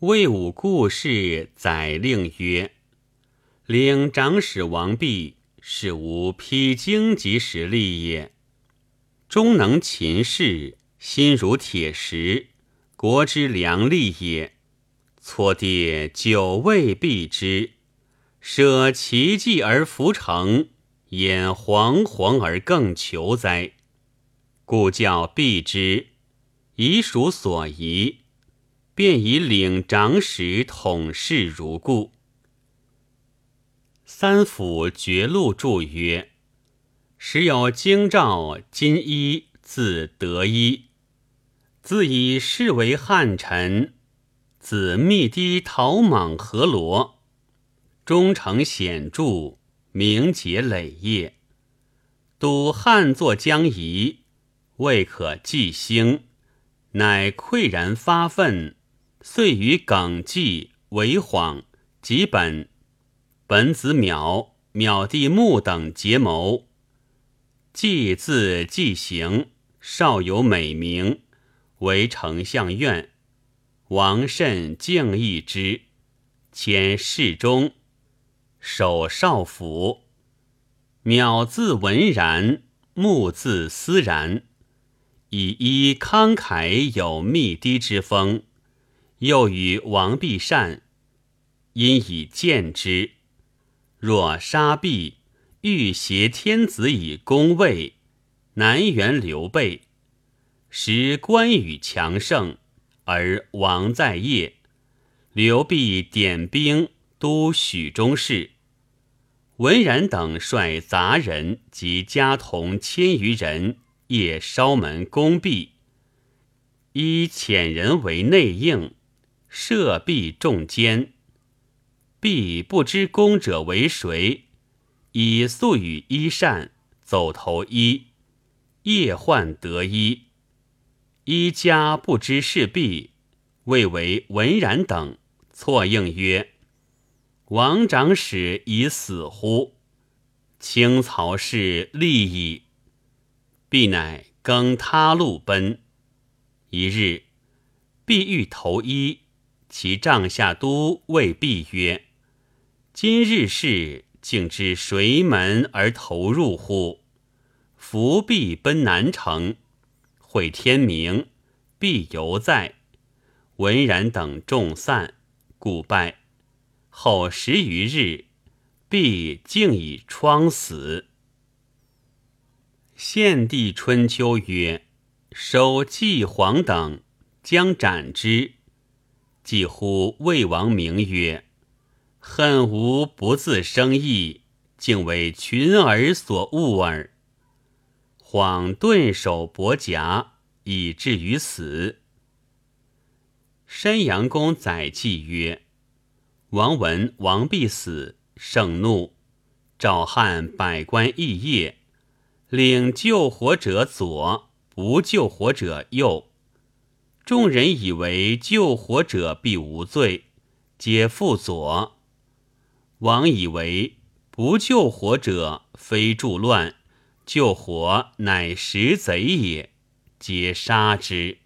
魏武故事载令曰：“领长史王弼是无披荆棘实力也，终能勤事，心如铁石，国之良力也。错爹久未避之，舍其计而弗成，焉惶惶而更求哉？故教避之，以属所宜。”便以领长史统事如故。三府绝录注曰：“时有京兆金一，字德一，自以世为汉臣，子密堤陶莽何罗，忠诚显著，名节累业，睹汉作将夷，未可继兴，乃喟然发愤。”遂与耿纪、韦晃、吉本、本子邈、邈弟穆等结谋。纪字纪行，少有美名，为丞相院。王慎敬义之，迁侍中，守少府。邈字文然，穆字思然，以一慷慨有密低之风。又与王必善，因以见之。若杀必，欲挟天子以攻魏，南援刘备。时关羽强盛，而王在业。刘必点兵都许中事。文然等率杂人及家童千余人，夜烧门攻壁，以遣人为内应。设壁众奸，必不知功者为谁，以素与衣善走投衣，夜患得衣。衣家不知是必，谓为文然等错应曰：“王长史已死乎？清曹氏立矣。”必乃更他路奔。一日，必欲投衣。其帐下都谓毕曰：“今日事，竟知谁门而投入乎？伏必奔南城，会天明，必犹在。文然等众散，故败。后十余日，必竟以疮死。”献帝春秋曰：“收季黄等，将斩之。”几乎魏王名曰：“恨无不自生义，竟为群儿所误耳。”恍顿首伯甲，以至于死。山阳公载记曰：“王闻王必死，盛怒，召汉百官议业，领救活者左，不救活者右。”众人以为救火者必无罪，皆复左。王以为不救火者非助乱，救火乃食贼也，皆杀之。